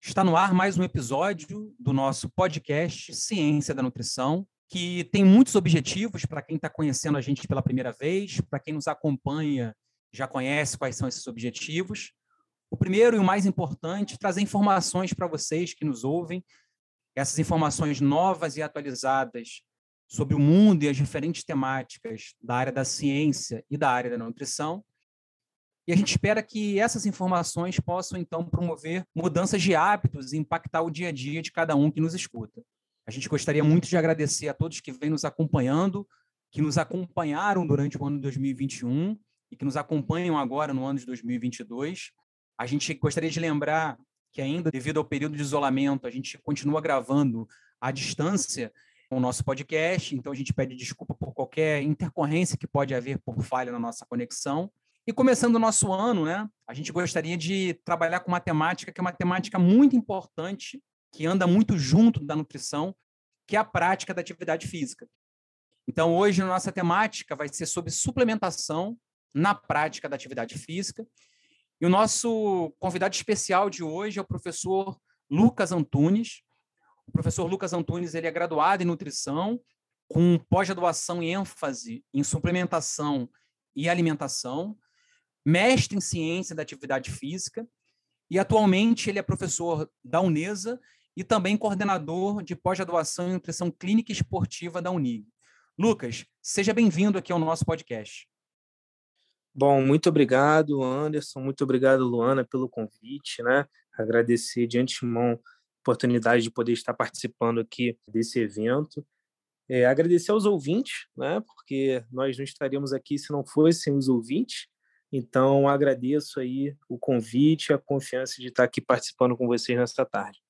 Está no ar mais um episódio do nosso podcast Ciência da Nutrição, que tem muitos objetivos para quem está conhecendo a gente pela primeira vez, para quem nos acompanha já conhece quais são esses objetivos. O primeiro e o mais importante, trazer informações para vocês que nos ouvem, essas informações novas e atualizadas sobre o mundo e as diferentes temáticas da área da ciência e da área da nutrição. E a gente espera que essas informações possam, então, promover mudanças de hábitos e impactar o dia a dia de cada um que nos escuta. A gente gostaria muito de agradecer a todos que vêm nos acompanhando, que nos acompanharam durante o ano de 2021 e que nos acompanham agora no ano de 2022. A gente gostaria de lembrar que ainda, devido ao período de isolamento, a gente continua gravando à distância o nosso podcast, então a gente pede desculpa por qualquer intercorrência que pode haver por falha na nossa conexão. E começando o nosso ano, né, a gente gostaria de trabalhar com uma temática que é uma temática muito importante, que anda muito junto da nutrição, que é a prática da atividade física. Então, hoje, a nossa temática vai ser sobre suplementação na prática da atividade física. E o nosso convidado especial de hoje é o professor Lucas Antunes. O professor Lucas Antunes ele é graduado em nutrição, com pós-graduação em ênfase em suplementação e alimentação, mestre em ciência da atividade física, e atualmente ele é professor da Unesa e também coordenador de pós-graduação em nutrição clínica esportiva da Unig. Lucas, seja bem-vindo aqui ao nosso podcast. Bom, muito obrigado, Anderson, muito obrigado, Luana, pelo convite, né? Agradecer de antemão a oportunidade de poder estar participando aqui desse evento. É, agradecer aos ouvintes, né? Porque nós não estaríamos aqui se não fossem os ouvintes. Então, agradeço aí o convite e a confiança de estar aqui participando com vocês nessa tarde.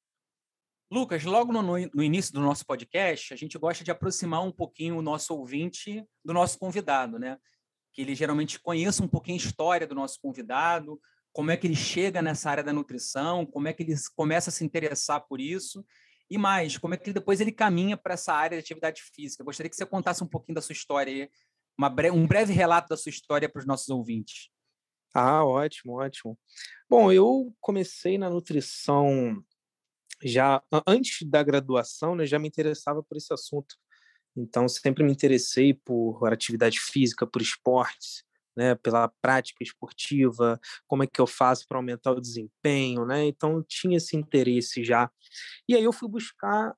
Lucas, logo no, no, início do nosso podcast, a gente gosta de aproximar um pouquinho o nosso ouvinte do nosso convidado, né? Que ele geralmente conheça um pouquinho a história do nosso convidado, como é que ele chega nessa área da nutrição, como é que ele começa a se interessar por isso e mais, como é que depois ele caminha para essa área de atividade física. Eu gostaria que você contasse um pouquinho da sua história aí, bre um breve relato da sua história para os nossos ouvintes. Ah, ótimo, ótimo. Bom, eu comecei na nutrição já antes da graduação, né, já me interessava por esse assunto. Então, sempre me interessei por atividade física, por esportes, né, pela prática esportiva, como é que eu faço para aumentar o desempenho, né? Então, tinha esse interesse já. E aí eu fui buscar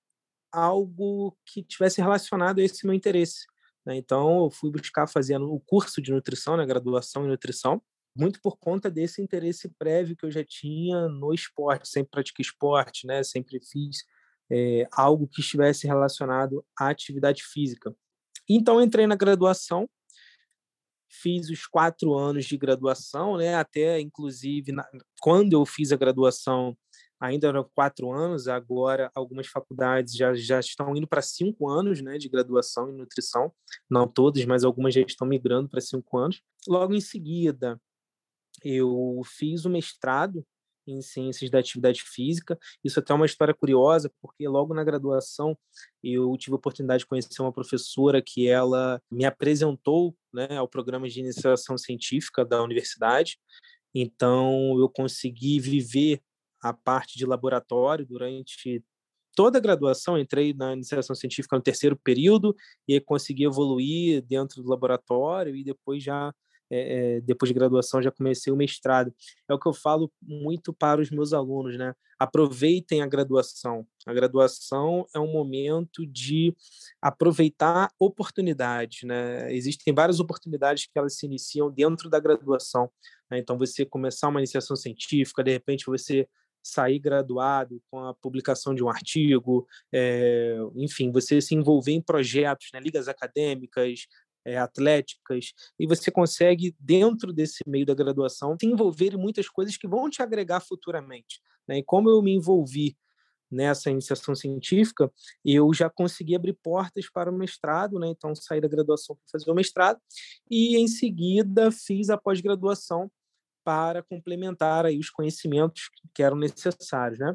algo que tivesse relacionado a esse meu interesse. Né? Então, eu fui buscar fazer o curso de nutrição, né, graduação em nutrição, muito por conta desse interesse prévio que eu já tinha no esporte. Sempre pratiquei esporte, né? Sempre fiz é, algo que estivesse relacionado à atividade física. Então, entrei na graduação, fiz os quatro anos de graduação, né? Até, inclusive, na, quando eu fiz a graduação, ainda eram quatro anos, agora algumas faculdades já, já estão indo para cinco anos né, de graduação em nutrição, não todas, mas algumas já estão migrando para cinco anos. Logo em seguida, eu fiz o mestrado em ciências da atividade física. Isso até é uma história curiosa, porque logo na graduação eu tive a oportunidade de conhecer uma professora que ela me apresentou né, ao programa de iniciação científica da universidade. Então eu consegui viver a parte de laboratório durante toda a graduação. Entrei na iniciação científica no terceiro período e consegui evoluir dentro do laboratório e depois já é, depois de graduação já comecei o mestrado. É o que eu falo muito para os meus alunos, né? Aproveitem a graduação. A graduação é um momento de aproveitar oportunidades, né? Existem várias oportunidades que elas se iniciam dentro da graduação. Né? Então, você começar uma iniciação científica, de repente você sair graduado com a publicação de um artigo, é, enfim, você se envolver em projetos, né, ligas acadêmicas, é, atléticas, e você consegue, dentro desse meio da graduação, se envolver em muitas coisas que vão te agregar futuramente. Né? E como eu me envolvi nessa iniciação científica, eu já consegui abrir portas para o mestrado, né? então saí da graduação para fazer o mestrado, e em seguida fiz a pós-graduação para complementar aí os conhecimentos que eram necessários. Né?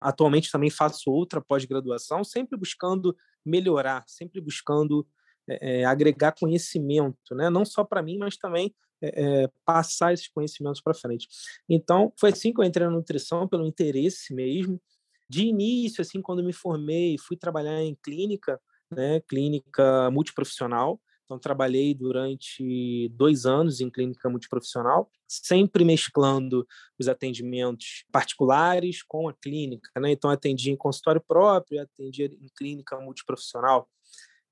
Atualmente também faço outra pós-graduação, sempre buscando melhorar, sempre buscando é, agregar conhecimento, né? não só para mim, mas também é, passar esses conhecimentos para frente. Então, foi assim que eu entrei na nutrição, pelo interesse mesmo. De início, assim, quando me formei, fui trabalhar em clínica, né? clínica multiprofissional. Então, trabalhei durante dois anos em clínica multiprofissional, sempre mesclando os atendimentos particulares com a clínica. Né? Então, atendia em consultório próprio, atendia em clínica multiprofissional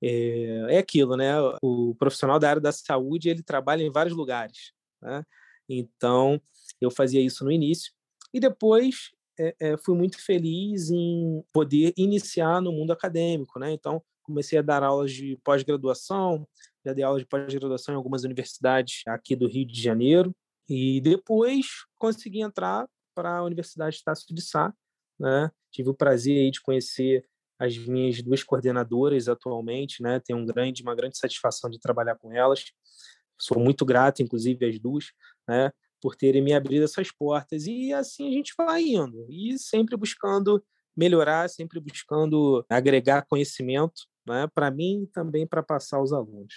é, é aquilo, né? O profissional da área da saúde ele trabalha em vários lugares, né? Então eu fazia isso no início e depois é, é, fui muito feliz em poder iniciar no mundo acadêmico, né? Então comecei a dar aulas de pós-graduação, já dei aulas de pós-graduação em algumas universidades aqui do Rio de Janeiro e depois consegui entrar para a Universidade de Tasso de Sá, né? Tive o prazer de conhecer as minhas duas coordenadoras atualmente, né? Tenho um grande, uma grande satisfação de trabalhar com elas. Sou muito grato, inclusive, às duas, né? Por terem me abrido essas portas. E assim a gente vai indo. E sempre buscando melhorar, sempre buscando agregar conhecimento, né? Para mim e também para passar aos alunos.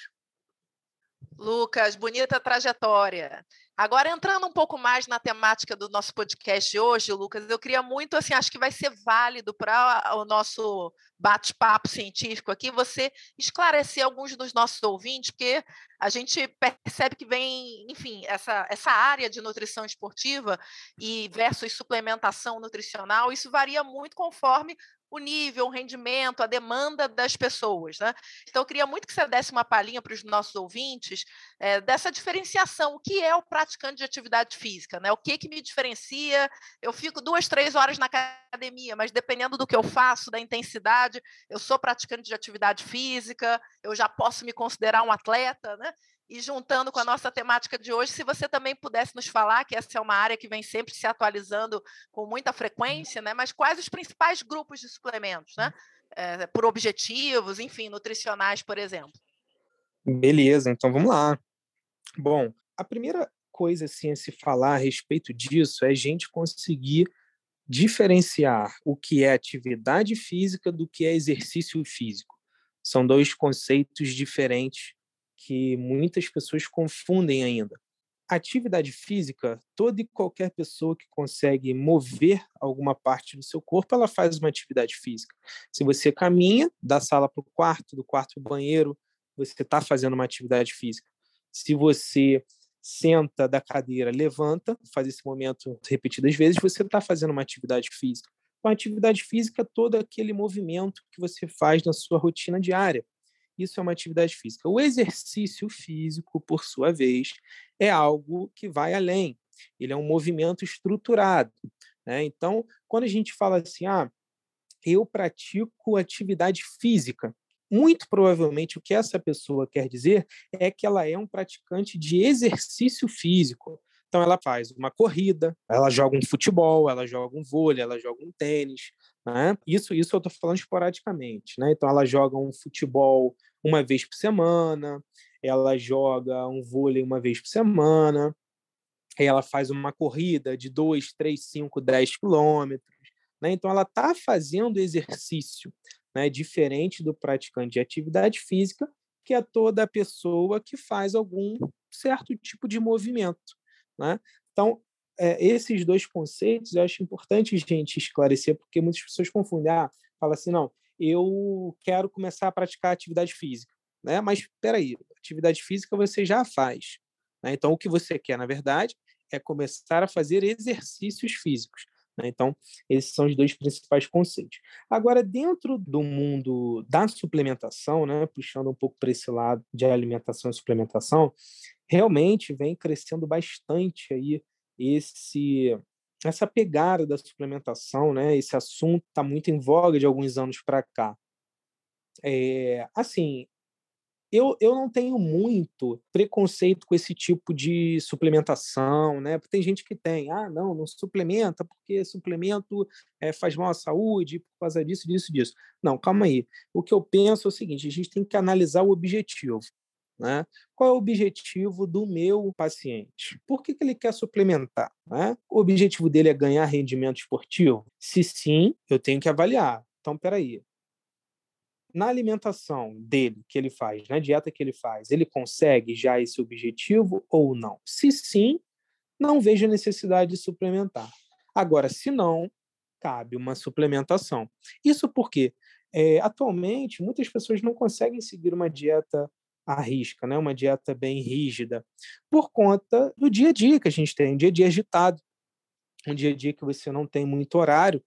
Lucas, bonita trajetória. Agora, entrando um pouco mais na temática do nosso podcast de hoje, Lucas, eu queria muito, assim, acho que vai ser válido para o nosso bate-papo científico aqui, você esclarecer alguns dos nossos ouvintes, porque a gente percebe que vem, enfim, essa, essa área de nutrição esportiva e versus suplementação nutricional, isso varia muito conforme o nível, o rendimento, a demanda das pessoas. Né? Então, eu queria muito que você desse uma palhinha para os nossos ouvintes é, dessa diferenciação. O que é o praticante de atividade física? Né? O que, que me diferencia? Eu fico duas, três horas na academia, mas dependendo do que eu faço, da intensidade, eu sou praticante de atividade física, eu já posso me considerar um atleta. Né? E juntando com a nossa temática de hoje, se você também pudesse nos falar, que essa é uma área que vem sempre se atualizando com muita frequência, né? mas quais os principais grupos de suplementos, né? É, por objetivos, enfim, nutricionais, por exemplo. Beleza, então vamos lá. Bom, a primeira coisa assim, a se falar a respeito disso é a gente conseguir diferenciar o que é atividade física do que é exercício físico. São dois conceitos diferentes que muitas pessoas confundem ainda. Atividade física, toda e qualquer pessoa que consegue mover alguma parte do seu corpo, ela faz uma atividade física. Se você caminha da sala para o quarto, do quarto para o banheiro, você está fazendo uma atividade física. Se você senta da cadeira, levanta, faz esse momento repetidas vezes, você está fazendo uma atividade física. Uma atividade física é todo aquele movimento que você faz na sua rotina diária isso é uma atividade física. O exercício físico, por sua vez, é algo que vai além. Ele é um movimento estruturado. Né? Então, quando a gente fala assim, ah, eu pratico atividade física, muito provavelmente o que essa pessoa quer dizer é que ela é um praticante de exercício físico. Então, ela faz uma corrida, ela joga um futebol, ela joga um vôlei, ela joga um tênis. Né? Isso, isso eu estou falando esporadicamente. Né? Então, ela joga um futebol uma vez por semana, ela joga um vôlei uma vez por semana, ela faz uma corrida de 2, 3, 5, 10 quilômetros. Né? Então, ela está fazendo exercício, né? diferente do praticante de atividade física, que é toda pessoa que faz algum certo tipo de movimento. Né? Então, é, esses dois conceitos eu acho importante gente esclarecer, porque muitas pessoas confundem. Ah, fala assim, não, eu quero começar a praticar atividade física. Né? Mas espera aí, atividade física você já faz. Né? Então, o que você quer, na verdade, é começar a fazer exercícios físicos. Né? Então, esses são os dois principais conceitos. Agora, dentro do mundo da suplementação, né, puxando um pouco para esse lado de alimentação e suplementação, realmente vem crescendo bastante aí esse essa pegada da suplementação, né? Esse assunto está muito em voga de alguns anos para cá. É, assim, eu, eu não tenho muito preconceito com esse tipo de suplementação, né? Porque tem gente que tem, ah, não, não suplementa porque suplemento é, faz mal à saúde por causa disso, disso, disso. Não, calma aí. O que eu penso é o seguinte: a gente tem que analisar o objetivo. Né? Qual é o objetivo do meu paciente? Por que, que ele quer suplementar? Né? O objetivo dele é ganhar rendimento esportivo? Se sim, eu tenho que avaliar. Então, peraí, na alimentação dele que ele faz, na dieta que ele faz, ele consegue já esse objetivo ou não? Se sim, não vejo necessidade de suplementar. Agora, se não, cabe uma suplementação. Isso porque é, atualmente muitas pessoas não conseguem seguir uma dieta à risca, né? uma dieta bem rígida, por conta do dia a dia que a gente tem, um dia a dia agitado, um dia a dia que você não tem muito horário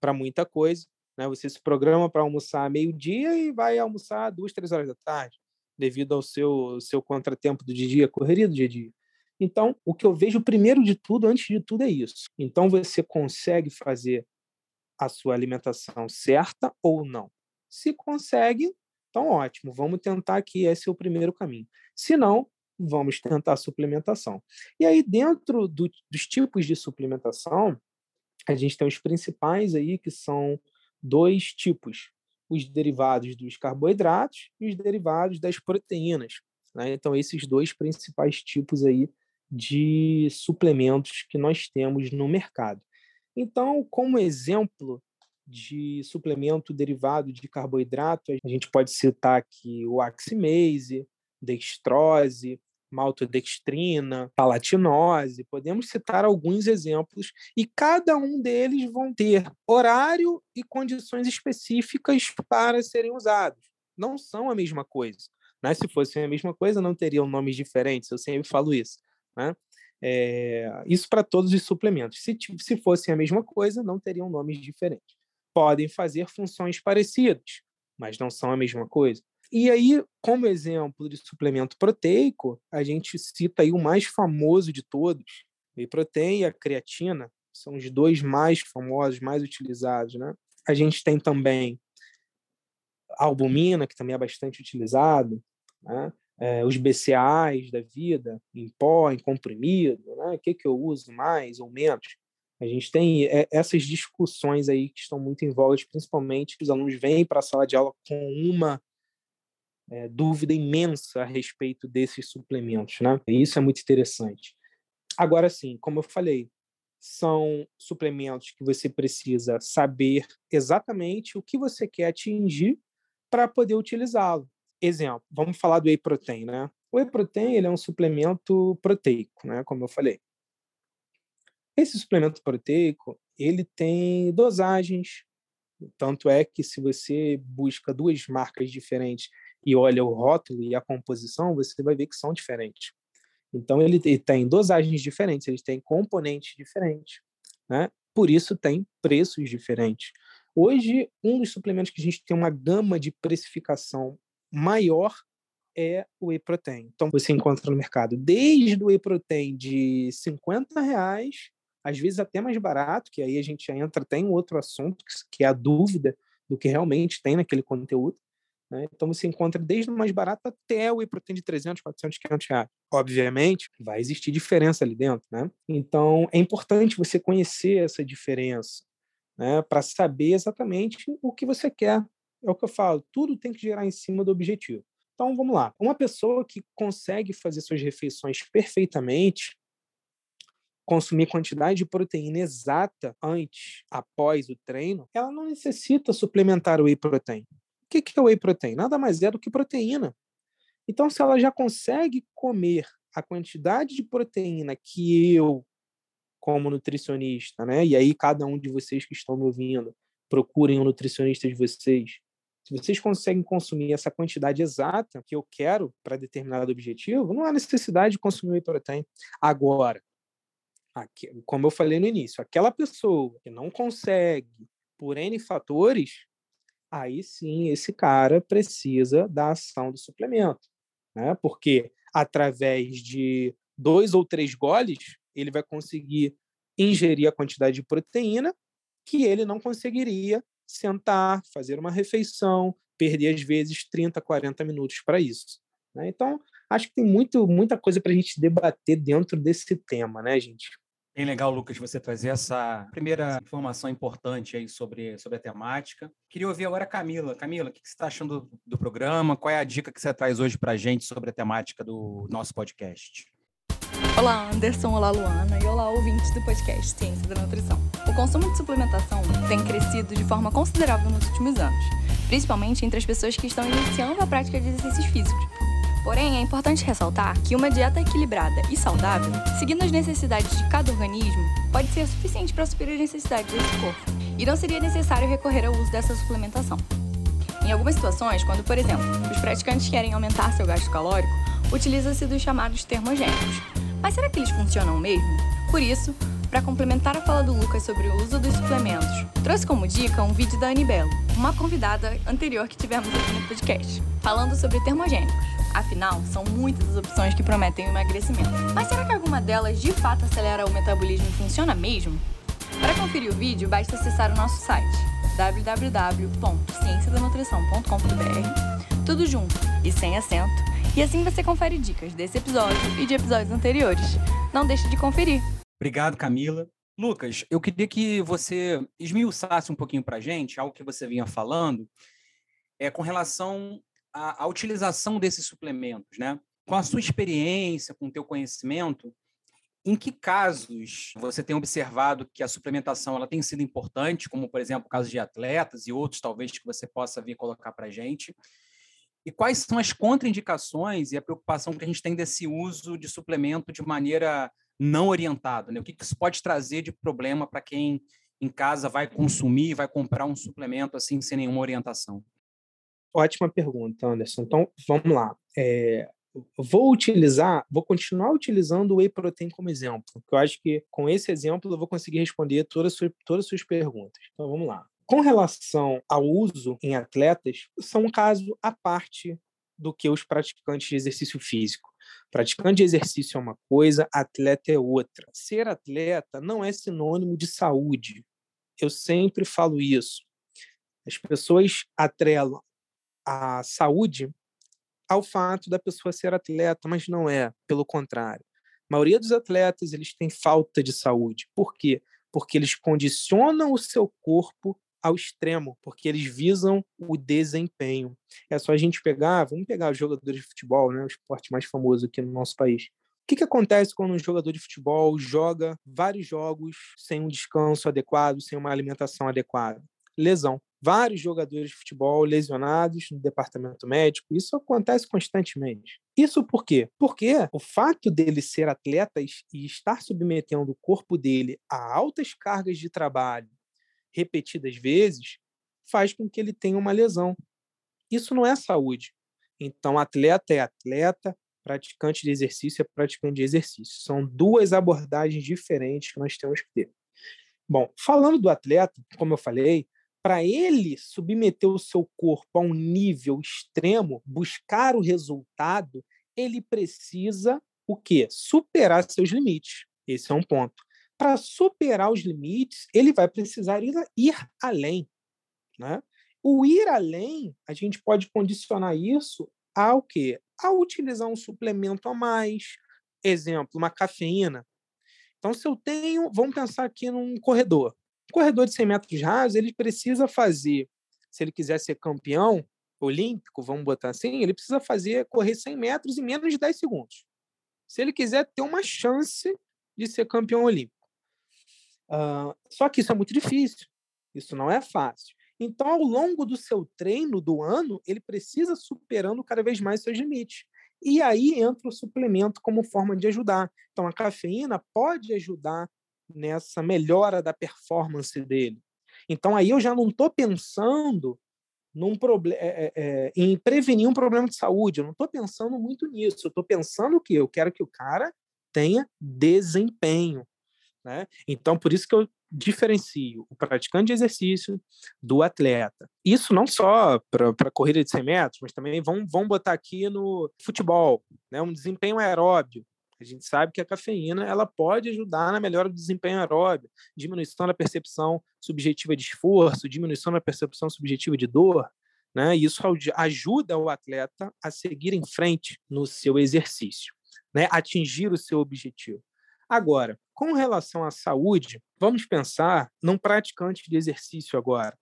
para muita coisa. Né? Você se programa para almoçar meio-dia e vai almoçar duas, três horas da tarde, devido ao seu, seu contratempo do dia a dia, correria do dia a dia. Então, o que eu vejo primeiro de tudo, antes de tudo, é isso. Então, você consegue fazer a sua alimentação certa ou não? Se consegue, então ótimo, vamos tentar aqui, esse é o primeiro caminho. Se não, vamos tentar a suplementação. E aí, dentro do, dos tipos de suplementação, a gente tem os principais aí, que são dois tipos: os derivados dos carboidratos e os derivados das proteínas. Né? Então, esses dois principais tipos aí de suplementos que nós temos no mercado. Então, como exemplo de suplemento derivado de carboidrato, a gente pode citar aqui o Aximase, dextrose, maltodextrina, palatinose, podemos citar alguns exemplos, e cada um deles vão ter horário e condições específicas para serem usados. Não são a mesma coisa. Né? Se fossem a mesma coisa, não teriam nomes diferentes, eu sempre falo isso. Né? É, isso para todos os suplementos. Se, se fossem a mesma coisa, não teriam nomes diferentes. Podem fazer funções parecidas, mas não são a mesma coisa. E aí, como exemplo de suplemento proteico, a gente cita aí o mais famoso de todos, whey protein e a creatina, são os dois mais famosos, mais utilizados, né? A gente tem também a albumina, que também é bastante utilizado, né? É, os BCAAs da vida, em pó, em comprimido, né? O que, que eu uso mais ou menos? A gente tem é, essas discussões aí que estão muito em voga, principalmente os alunos vêm para a sala de aula com uma é, dúvida imensa a respeito desses suplementos, né? E isso é muito interessante. Agora sim, como eu falei, são suplementos que você precisa saber exatamente o que você quer atingir para poder utilizá-lo. Exemplo, vamos falar do whey protein, né? O whey protein ele é um suplemento proteico, né? Como eu falei. Esse suplemento proteico ele tem dosagens, tanto é que se você busca duas marcas diferentes e olha o rótulo e a composição, você vai ver que são diferentes. Então, ele, tem dosagens diferentes, ele tem componentes diferentes. Né? Por isso, tem preços diferentes. Hoje, um dos suplementos que a gente tem uma gama de precificação maior é o whey protein. Então, você encontra no mercado desde o whey protein de 50 reais, às vezes até mais barato, que aí a gente entra até em outro assunto, que é a dúvida do que realmente tem naquele conteúdo, né? Então você encontra desde o mais barato até o iProtein de 300, 400, 500 reais. Obviamente, vai existir diferença ali dentro. Né? Então é importante você conhecer essa diferença né? para saber exatamente o que você quer. É o que eu falo, tudo tem que gerar em cima do objetivo. Então vamos lá. Uma pessoa que consegue fazer suas refeições perfeitamente, consumir quantidade de proteína exata antes, após o treino, ela não necessita suplementar o whey protein. O que é whey protein? Nada mais é do que proteína. Então, se ela já consegue comer a quantidade de proteína que eu, como nutricionista, né? E aí cada um de vocês que estão me ouvindo, procurem um nutricionista de vocês. Se vocês conseguem consumir essa quantidade exata que eu quero para determinado objetivo, não há necessidade de consumir whey protein. Agora, como eu falei no início, aquela pessoa que não consegue, por N fatores, aí sim esse cara precisa da ação do suplemento, né? Porque através de dois ou três goles ele vai conseguir ingerir a quantidade de proteína que ele não conseguiria sentar, fazer uma refeição, perder, às vezes, 30, 40 minutos para isso. Né? Então, acho que tem muito, muita coisa para a gente debater dentro desse tema, né, gente? Bem legal, Lucas, você trazer essa primeira informação importante aí sobre, sobre a temática. Queria ouvir agora a Camila. Camila, o que você está achando do programa? Qual é a dica que você traz hoje para a gente sobre a temática do nosso podcast? Olá, Anderson. Olá, Luana. E olá, ouvintes do podcast Ciência da Nutrição. O consumo de suplementação tem crescido de forma considerável nos últimos anos, principalmente entre as pessoas que estão iniciando a prática de exercícios físicos. Porém, é importante ressaltar que uma dieta equilibrada e saudável, seguindo as necessidades de cada organismo, pode ser suficiente para suprir as necessidades desse corpo, e não seria necessário recorrer ao uso dessa suplementação. Em algumas situações, quando, por exemplo, os praticantes querem aumentar seu gasto calórico, utiliza-se dos chamados termogênicos. Mas será que eles funcionam mesmo? Por isso, para complementar a fala do Lucas sobre o uso dos suplementos, trouxe como dica um vídeo da Anibelo, uma convidada anterior que tivemos aqui no podcast, falando sobre termogênicos. Afinal, são muitas as opções que prometem o emagrecimento. Mas será que alguma delas de fato acelera o metabolismo e funciona mesmo? Para conferir o vídeo, basta acessar o nosso site www.cienciadanutrição.com.br, tudo junto e sem acento, e assim você confere dicas desse episódio e de episódios anteriores. Não deixe de conferir. Obrigado, Camila. Lucas, eu queria que você esmiuçasse um pouquinho para a gente algo que você vinha falando é, com relação a, a utilização desses suplementos, né? Com a sua experiência, com o teu conhecimento, em que casos você tem observado que a suplementação ela tem sido importante, como, por exemplo, o caso de atletas e outros, talvez, que você possa vir colocar para a gente? E quais são as contraindicações e a preocupação que a gente tem desse uso de suplemento de maneira não orientada? Né? O que isso pode trazer de problema para quem em casa vai consumir, vai comprar um suplemento assim sem nenhuma orientação? Ótima pergunta, Anderson. Então, vamos lá. É, vou utilizar, vou continuar utilizando o whey protein como exemplo, porque eu acho que com esse exemplo eu vou conseguir responder todas, todas as suas perguntas. Então, vamos lá. Com relação ao uso em atletas, são um caso à parte do que os praticantes de exercício físico. Praticante de exercício é uma coisa, atleta é outra. Ser atleta não é sinônimo de saúde. Eu sempre falo isso. As pessoas atrelam a saúde ao fato da pessoa ser atleta, mas não é, pelo contrário. A maioria dos atletas, eles têm falta de saúde. Por quê? Porque eles condicionam o seu corpo ao extremo, porque eles visam o desempenho. É só a gente pegar, vamos pegar os jogadores de futebol, né, o esporte mais famoso aqui no nosso país. O que, que acontece quando um jogador de futebol joga vários jogos sem um descanso adequado, sem uma alimentação adequada? Lesão vários jogadores de futebol lesionados no departamento médico. Isso acontece constantemente. Isso por quê? Porque o fato dele ser atleta e estar submetendo o corpo dele a altas cargas de trabalho repetidas vezes faz com que ele tenha uma lesão. Isso não é saúde. Então, atleta é atleta, praticante de exercício é praticante de exercício. São duas abordagens diferentes que nós temos que ter. Bom, falando do atleta, como eu falei, para ele submeter o seu corpo a um nível extremo, buscar o resultado, ele precisa o quê? Superar seus limites. Esse é um ponto. Para superar os limites, ele vai precisar ir, ir além. Né? O ir além, a gente pode condicionar isso ao quê? A utilizar um suplemento a mais. Exemplo, uma cafeína. Então, se eu tenho, vamos pensar aqui num corredor. O corredor de 100 metros rasos, ele precisa fazer, se ele quiser ser campeão olímpico, vamos botar assim, ele precisa fazer correr 100 metros em menos de 10 segundos. Se ele quiser ter uma chance de ser campeão olímpico. Uh, só que isso é muito difícil, isso não é fácil. Então, ao longo do seu treino do ano, ele precisa superando cada vez mais seus limites. E aí entra o suplemento como forma de ajudar. Então, a cafeína pode ajudar nessa melhora da performance dele. Então aí eu já não estou pensando num é, é, em prevenir um problema de saúde. Eu não estou pensando muito nisso. Eu estou pensando que eu quero que o cara tenha desempenho. Né? Então, por isso que eu diferencio o praticante de exercício do atleta. Isso não só para corrida de 100 metros, mas também vamos, vamos botar aqui no futebol, né? um desempenho aeróbio. A gente sabe que a cafeína ela pode ajudar na melhora do desempenho aeróbio, diminuição da percepção subjetiva de esforço, diminuição da percepção subjetiva de dor. Né? E isso ajuda o atleta a seguir em frente no seu exercício, né? atingir o seu objetivo. Agora, com relação à saúde, vamos pensar num praticante de exercício agora.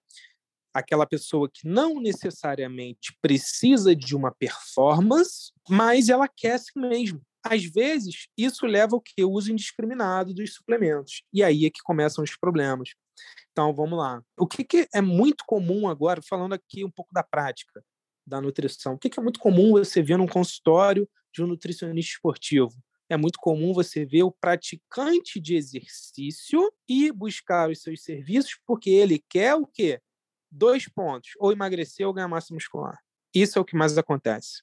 Aquela pessoa que não necessariamente precisa de uma performance, mas ela quer si mesmo. Às vezes, isso leva ao que? O uso indiscriminado dos suplementos. E aí é que começam os problemas. Então, vamos lá. O que, que é muito comum agora, falando aqui um pouco da prática da nutrição, o que, que é muito comum você ver num consultório de um nutricionista esportivo? É muito comum você ver o praticante de exercício e buscar os seus serviços porque ele quer o quê? Dois pontos, ou emagrecer ou ganhar massa muscular. Isso é o que mais acontece.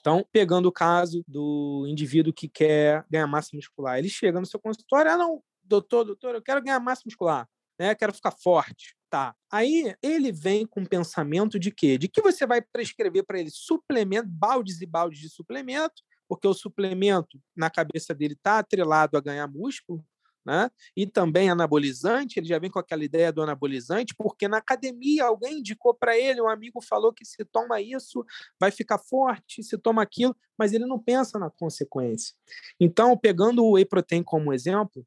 Então, pegando o caso do indivíduo que quer ganhar massa muscular, ele chega no seu consultório, ah, não, doutor, doutor, eu quero ganhar massa muscular, né? Quero ficar forte. Tá. Aí ele vem com o pensamento de quê? De que você vai prescrever para ele suplemento, baldes e baldes de suplemento, porque o suplemento na cabeça dele está atrelado a ganhar músculo, né? E também anabolizante, ele já vem com aquela ideia do anabolizante, porque na academia alguém indicou para ele, um amigo falou que se toma isso vai ficar forte, se toma aquilo, mas ele não pensa na consequência. Então, pegando o whey protein como exemplo,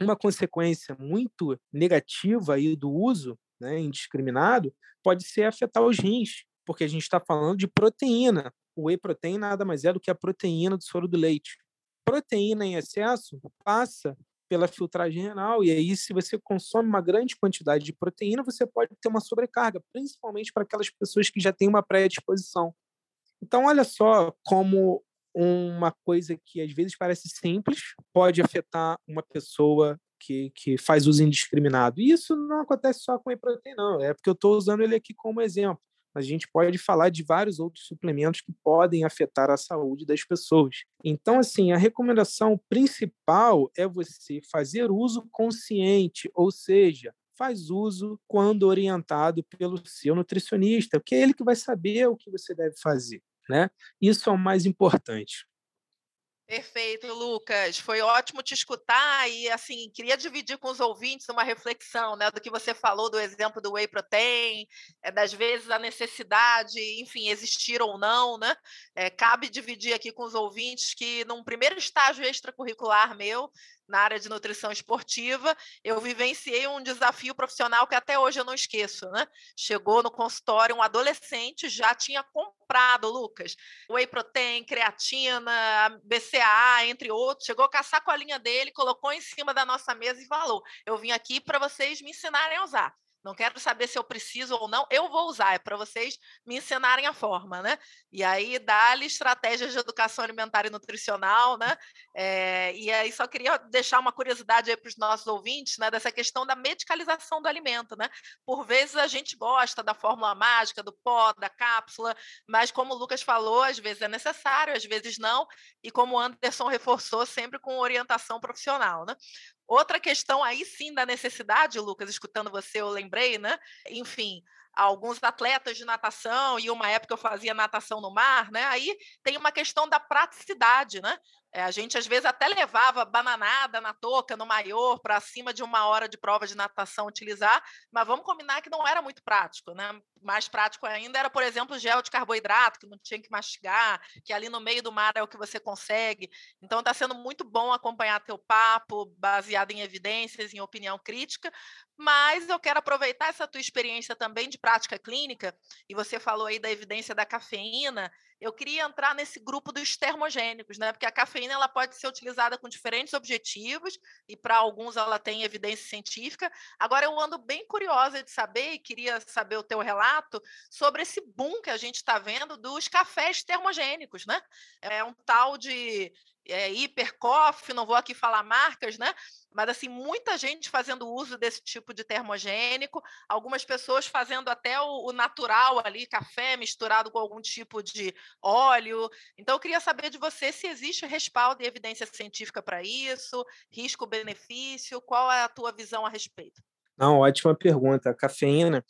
uma consequência muito negativa aí do uso né, indiscriminado pode ser afetar os rins, porque a gente está falando de proteína o whey protein nada mais é do que a proteína do soro do leite. Proteína em excesso passa pela filtragem renal, e aí, se você consome uma grande quantidade de proteína, você pode ter uma sobrecarga, principalmente para aquelas pessoas que já têm uma predisposição. Então, olha só como uma coisa que às vezes parece simples pode afetar uma pessoa que, que faz uso indiscriminado. E isso não acontece só com whey protein, não. É porque eu estou usando ele aqui como exemplo mas a gente pode falar de vários outros suplementos que podem afetar a saúde das pessoas. Então, assim, a recomendação principal é você fazer uso consciente, ou seja, faz uso quando orientado pelo seu nutricionista, porque é ele que vai saber o que você deve fazer, né? Isso é o mais importante. Perfeito, Lucas. Foi ótimo te escutar e assim queria dividir com os ouvintes uma reflexão, né, do que você falou do exemplo do whey protein, é, das vezes a necessidade, enfim, existir ou não, né? É, cabe dividir aqui com os ouvintes que num primeiro estágio extracurricular meu na área de nutrição esportiva, eu vivenciei um desafio profissional que até hoje eu não esqueço, né? Chegou no consultório um adolescente, já tinha comprado, Lucas, whey protein, creatina, BCAA, entre outros, chegou com a sacolinha dele, colocou em cima da nossa mesa e falou: "Eu vim aqui para vocês me ensinarem a usar". Não quero saber se eu preciso ou não, eu vou usar, é para vocês me ensinarem a forma, né? E aí dá-lhe estratégias de educação alimentar e nutricional, né? É, e aí só queria deixar uma curiosidade aí para os nossos ouvintes, né? Dessa questão da medicalização do alimento, né? Por vezes a gente gosta da fórmula mágica, do pó, da cápsula, mas como o Lucas falou, às vezes é necessário, às vezes não, e como o Anderson reforçou, sempre com orientação profissional, né? Outra questão aí sim da necessidade, Lucas, escutando você, eu lembrei, né? Enfim, alguns atletas de natação, e uma época eu fazia natação no mar, né? Aí tem uma questão da praticidade, né? É, a gente às vezes até levava bananada na touca, no maior, para acima de uma hora de prova de natação utilizar, mas vamos combinar que não era muito prático, né? Mais prático ainda era, por exemplo, gel de carboidrato, que não tinha que mastigar, que ali no meio do mar é o que você consegue. Então está sendo muito bom acompanhar teu papo, baseado em evidências, em opinião crítica, mas eu quero aproveitar essa tua experiência também de prática clínica, e você falou aí da evidência da cafeína, eu queria entrar nesse grupo dos termogênicos, né? Porque a cafeína ela pode ser utilizada com diferentes objetivos e para alguns ela tem evidência científica. Agora eu ando bem curiosa de saber e queria saber o teu relato sobre esse boom que a gente está vendo dos cafés termogênicos, né? É um tal de é, hipercoff, não vou aqui falar marcas, né? Mas assim, muita gente fazendo uso desse tipo de termogênico, algumas pessoas fazendo até o, o natural ali, café misturado com algum tipo de óleo. Então, eu queria saber de você se existe respaldo e evidência científica para isso, risco-benefício, qual é a tua visão a respeito? Não, ótima pergunta. A cafeína,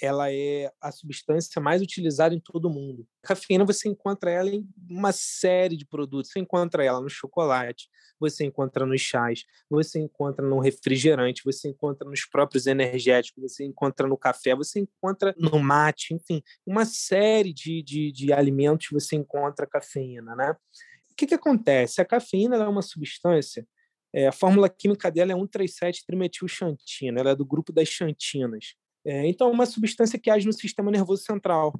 ela é a substância mais utilizada em todo o mundo. A cafeína você encontra ela em uma série de produtos. Você encontra ela no chocolate, você encontra nos chás, você encontra no refrigerante, você encontra nos próprios energéticos, você encontra no café, você encontra no mate, enfim, uma série de, de, de alimentos você encontra cafeína, né? O que, que acontece? A cafeína é uma substância é, a fórmula química dela é 137-trimetilxantina, ela é do grupo das xantinas. É, então, é uma substância que age no sistema nervoso central.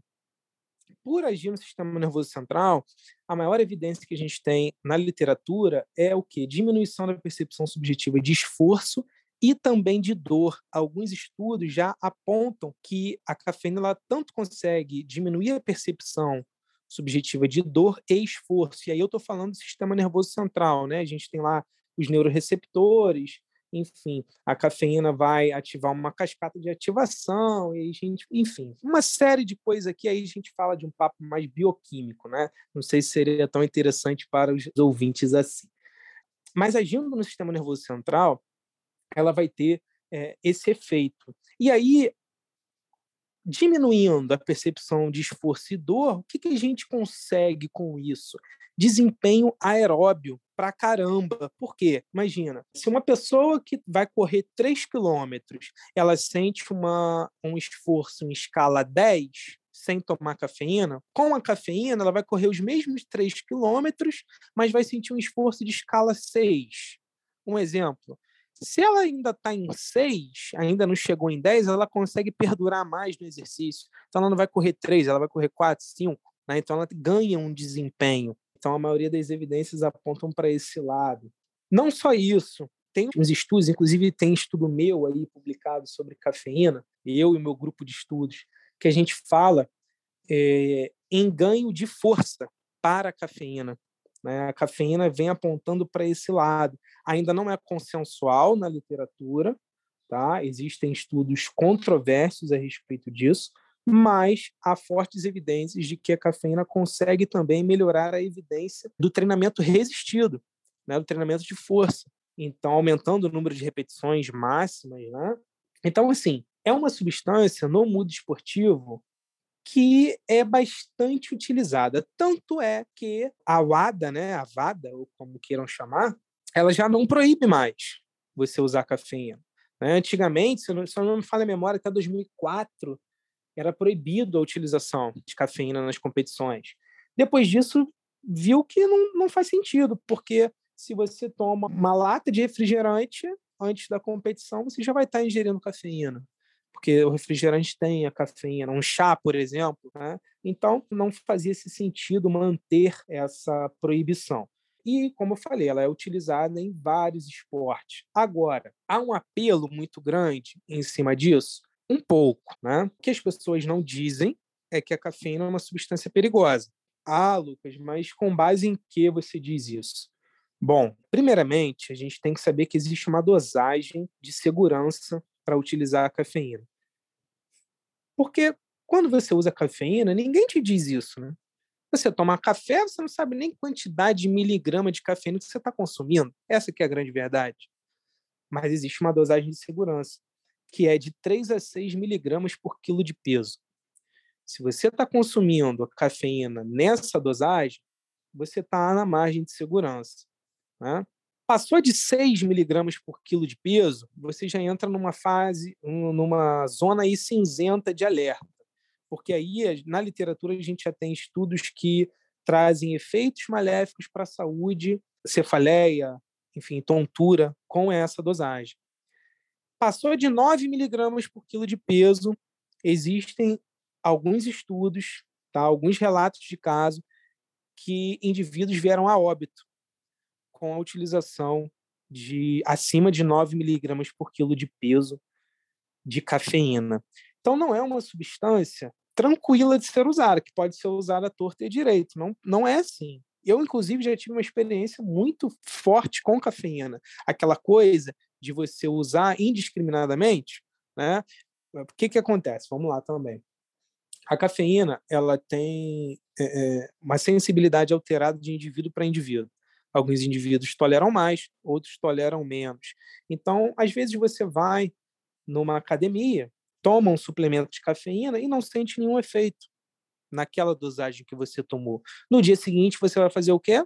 Por agir no sistema nervoso central, a maior evidência que a gente tem na literatura é o que? Diminuição da percepção subjetiva de esforço e também de dor. Alguns estudos já apontam que a cafeína ela tanto consegue diminuir a percepção subjetiva de dor e esforço. E aí eu estou falando do sistema nervoso central, né? A gente tem lá os neuroreceptores, enfim, a cafeína vai ativar uma cascata de ativação, e a gente, enfim, uma série de coisas aqui, aí a gente fala de um papo mais bioquímico, né? Não sei se seria tão interessante para os ouvintes assim. Mas agindo no sistema nervoso central, ela vai ter é, esse efeito. E aí, diminuindo a percepção de esforço e dor, o que, que a gente consegue com isso? Desempenho aeróbio pra caramba. Por quê? Imagina, se uma pessoa que vai correr 3 quilômetros, ela sente uma, um esforço em escala 10, sem tomar cafeína, com a cafeína ela vai correr os mesmos 3 quilômetros, mas vai sentir um esforço de escala 6. Um exemplo, se ela ainda está em 6, ainda não chegou em 10, ela consegue perdurar mais no exercício. Então ela não vai correr 3, ela vai correr 4, 5. Né? Então ela ganha um desempenho. Então, a maioria das evidências apontam para esse lado. Não só isso, tem uns estudos, inclusive tem estudo meu aí publicado sobre cafeína, eu e meu grupo de estudos, que a gente fala é, em ganho de força para a cafeína. Né? A cafeína vem apontando para esse lado. Ainda não é consensual na literatura, tá? existem estudos controversos a respeito disso, mas há fortes evidências de que a cafeína consegue também melhorar a evidência do treinamento resistido, né, do treinamento de força. Então, aumentando o número de repetições máximas. Né? Então, assim, é uma substância no mundo esportivo que é bastante utilizada. Tanto é que a WADA, né, a VADA, ou como queiram chamar, ela já não proíbe mais você usar cafeína. Né? Antigamente, se eu não me falha a memória, até 2004, era proibido a utilização de cafeína nas competições. Depois disso, viu que não, não faz sentido, porque se você toma uma lata de refrigerante antes da competição, você já vai estar ingerindo cafeína, porque o refrigerante tem a cafeína, um chá, por exemplo. Né? Então, não fazia esse sentido manter essa proibição. E, como eu falei, ela é utilizada em vários esportes. Agora, há um apelo muito grande em cima disso, um pouco, né? O que as pessoas não dizem é que a cafeína é uma substância perigosa. Ah, Lucas, mas com base em que você diz isso? Bom, primeiramente, a gente tem que saber que existe uma dosagem de segurança para utilizar a cafeína. Porque quando você usa cafeína, ninguém te diz isso, né? Você toma café, você não sabe nem quantidade de miligrama de cafeína que você está consumindo. Essa que é a grande verdade. Mas existe uma dosagem de segurança que é de 3 a 6 miligramas por quilo de peso. Se você está consumindo cafeína nessa dosagem, você está na margem de segurança. Né? Passou de 6 miligramas por quilo de peso, você já entra numa fase, numa zona aí cinzenta de alerta. Porque aí, na literatura, a gente já tem estudos que trazem efeitos maléficos para a saúde, cefaleia, enfim, tontura, com essa dosagem passou de 9 miligramas por quilo de peso, existem alguns estudos, tá? alguns relatos de caso, que indivíduos vieram a óbito com a utilização de acima de 9 miligramas por quilo de peso de cafeína. Então, não é uma substância tranquila de ser usada, que pode ser usada à torta e direito. Não, não é assim. Eu, inclusive, já tive uma experiência muito forte com cafeína. Aquela coisa de você usar indiscriminadamente, né? O que que acontece? Vamos lá também. A cafeína, ela tem é, uma sensibilidade alterada de indivíduo para indivíduo. Alguns indivíduos toleram mais, outros toleram menos. Então, às vezes você vai numa academia toma um suplemento de cafeína e não sente nenhum efeito naquela dosagem que você tomou. No dia seguinte, você vai fazer o quê?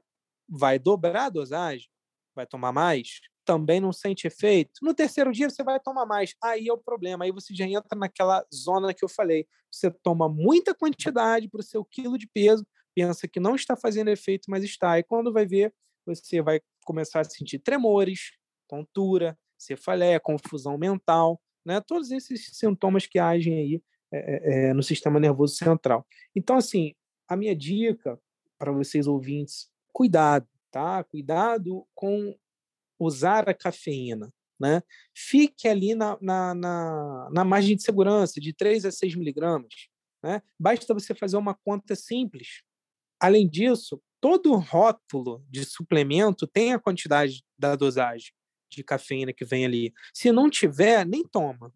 Vai dobrar a dosagem, vai tomar mais, também não sente efeito. No terceiro dia, você vai tomar mais. Aí é o problema. Aí você já entra naquela zona que eu falei. Você toma muita quantidade para o seu quilo de peso, pensa que não está fazendo efeito, mas está. E quando vai ver, você vai começar a sentir tremores, tontura, cefaleia, confusão mental, né? Todos esses sintomas que agem aí é, é, no sistema nervoso central. Então, assim, a minha dica para vocês ouvintes, cuidado, tá? Cuidado com usar a cafeína. Né? Fique ali na, na, na, na margem de segurança, de 3 a 6 miligramas. Né? Basta você fazer uma conta simples. Além disso, todo rótulo de suplemento tem a quantidade da dosagem de cafeína que vem ali. Se não tiver, nem toma.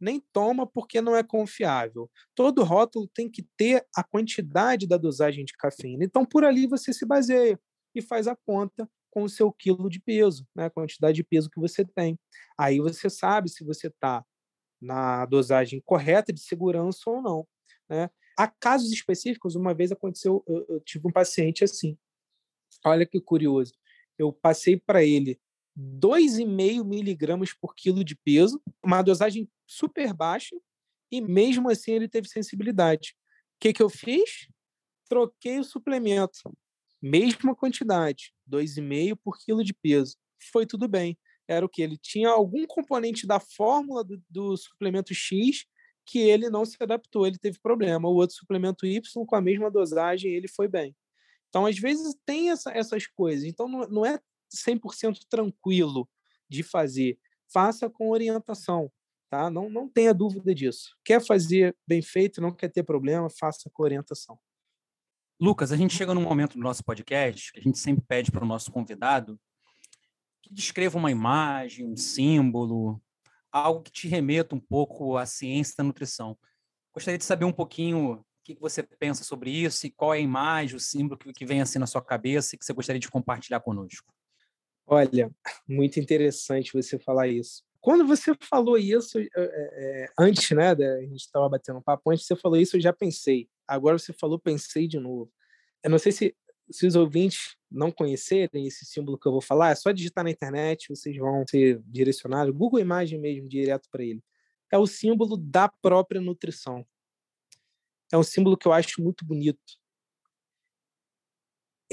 Nem toma porque não é confiável. Todo rótulo tem que ter a quantidade da dosagem de cafeína. Então, por ali você se baseia e faz a conta com o seu quilo de peso, né? a quantidade de peso que você tem. Aí você sabe se você está na dosagem correta de segurança ou não. Né? Há casos específicos, uma vez aconteceu, eu, eu tive um paciente assim. Olha que curioso. Eu passei para ele 2,5 miligramas por quilo de peso, uma dosagem super baixa, e mesmo assim ele teve sensibilidade. O que, que eu fiz? Troquei o suplemento mesma quantidade, 2,5 por quilo de peso. Foi tudo bem. Era o que? Ele tinha algum componente da fórmula do, do, suplemento X que ele não se adaptou, ele teve problema. O outro suplemento Y, com a mesma dosagem, ele foi bem. Então, às vezes, tem essa, essas coisas. Então, não, não é 100% tranquilo de fazer. Faça com orientação. Tá? Não, não tenha dúvida disso. Quer fazer bem feito, não quer ter problema, faça com orientação. Lucas, a gente chega num momento do nosso podcast que a gente sempre pede para o nosso convidado que descreva uma imagem, um símbolo, algo que te remeta um pouco à ciência da nutrição. Gostaria de saber um pouquinho o que você pensa sobre isso e qual é a imagem, o símbolo que vem assim na sua cabeça e que você gostaria de compartilhar conosco. Olha, muito interessante você falar isso. Quando você falou isso, é, antes, né, a gente estava batendo um papo, antes você falou isso, eu já pensei. Agora você falou, pensei de novo. Eu não sei se, se os ouvintes não conhecerem esse símbolo que eu vou falar, é só digitar na internet, vocês vão ser direcionados, Google Imagem mesmo, direto para ele. É o símbolo da própria nutrição. É um símbolo que eu acho muito bonito.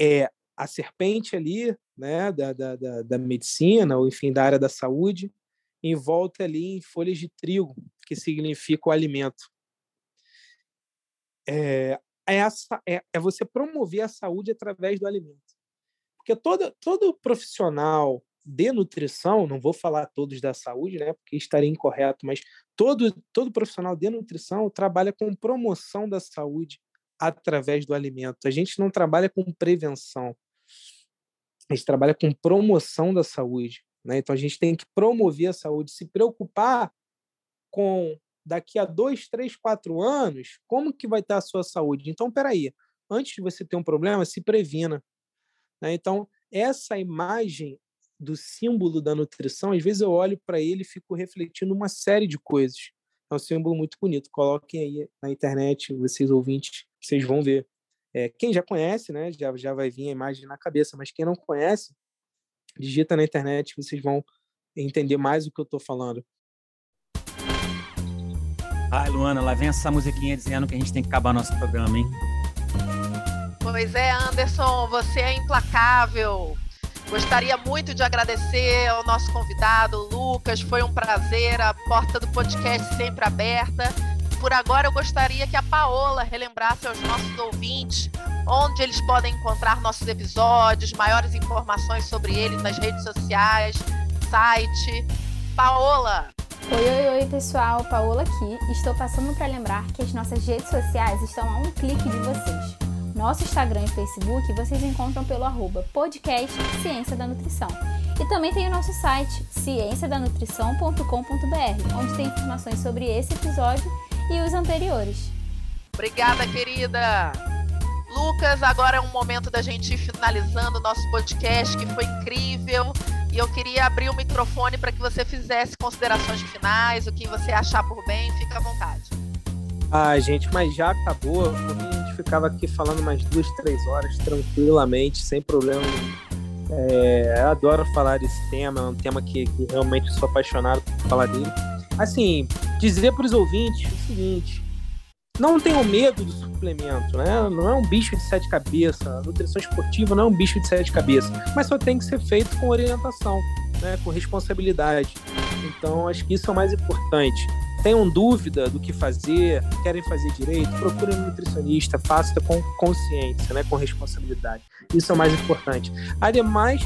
É a serpente ali, né, da, da, da, da medicina, ou enfim, da área da saúde, envolta ali em folhas de trigo, que significa o alimento é, essa, é, é você promover a saúde através do alimento. Porque todo, todo profissional de nutrição, não vou falar todos da saúde, né, porque estaria incorreto, mas todo, todo profissional de nutrição trabalha com promoção da saúde através do alimento. A gente não trabalha com prevenção, a gente trabalha com promoção da saúde. Né? Então a gente tem que promover a saúde, se preocupar com daqui a dois, três, quatro anos, como que vai estar a sua saúde? Então, peraí, antes de você ter um problema, se previna. Né? Então, essa imagem do símbolo da nutrição, às vezes eu olho para ele e fico refletindo uma série de coisas. É um símbolo muito bonito. Coloquem aí na internet, vocês ouvintes, vocês vão ver. É, quem já conhece, né, já, já vai vir a imagem na cabeça, mas quem não conhece, digita na internet, vocês vão entender mais o que eu estou falando. Ai, Luana, lá vem essa musiquinha dizendo que a gente tem que acabar nosso programa, hein? Pois é, Anderson, você é implacável. Gostaria muito de agradecer ao nosso convidado, Lucas. Foi um prazer. A porta do podcast sempre aberta. Por agora, eu gostaria que a Paola relembrasse aos nossos ouvintes onde eles podem encontrar nossos episódios, maiores informações sobre eles nas redes sociais, site. Paola, Oi, oi, oi, pessoal, Paola aqui. Estou passando para lembrar que as nossas redes sociais estão a um clique de vocês. Nosso Instagram e Facebook vocês encontram pelo arroba podcast Ciência da Nutrição. E também tem o nosso site, cienciadanutrição.com.br, onde tem informações sobre esse episódio e os anteriores. Obrigada, querida! Lucas, agora é um momento da gente ir finalizando o nosso podcast, que foi incrível. E eu queria abrir o microfone para que você fizesse considerações finais, o que você achar por bem, fica à vontade. Ah, gente, mas já acabou. Por mim, a gente ficava aqui falando mais duas, três horas tranquilamente, sem problema. É, eu adoro falar desse tema, é um tema que, que realmente sou apaixonado por falar dele. Assim, dizer para os ouvintes o seguinte: não tenham medo do suplemento, né? Não é um bicho de sete cabeças. Nutrição esportiva não é um bicho de sete cabeças, mas só tem que ser feito com orientação, né? Com responsabilidade. Então, acho que isso é o mais importante tenham dúvida do que fazer, querem fazer direito, procurem um nutricionista, faça com consciência, né, com responsabilidade. Isso é o mais importante. Ademais,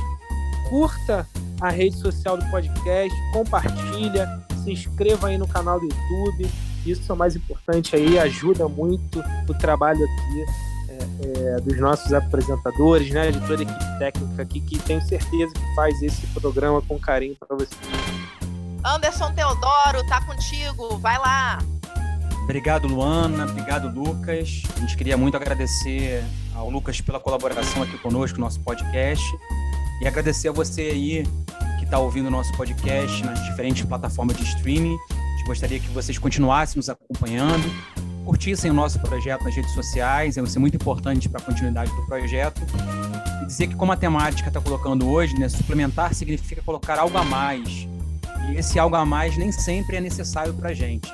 curta a rede social do podcast, compartilha, se inscreva aí no canal do YouTube. Isso é o mais importante aí, ajuda muito o trabalho aqui é, é, dos nossos apresentadores, né, de toda a equipe técnica aqui, que tenho certeza que faz esse programa com carinho para vocês. Anderson Teodoro, tá contigo, vai lá. Obrigado, Luana. Obrigado, Lucas. A gente queria muito agradecer ao Lucas pela colaboração aqui conosco no nosso podcast. E agradecer a você aí que está ouvindo o nosso podcast nas diferentes plataformas de streaming. Gostaria que vocês continuassem nos acompanhando, curtissem o nosso projeto nas redes sociais, vai ser muito importante para a continuidade do projeto. E dizer que, como a temática está colocando hoje, né, suplementar significa colocar algo a mais e esse algo a mais nem sempre é necessário para a gente.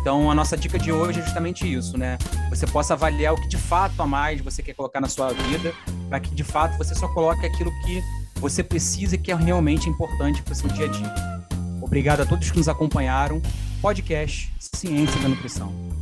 Então, a nossa dica de hoje é justamente isso, né? Você possa avaliar o que de fato a mais você quer colocar na sua vida, para que de fato você só coloque aquilo que você precisa e que é realmente importante para o seu dia a dia. Obrigado a todos que nos acompanharam. Podcast Ciência da Nutrição.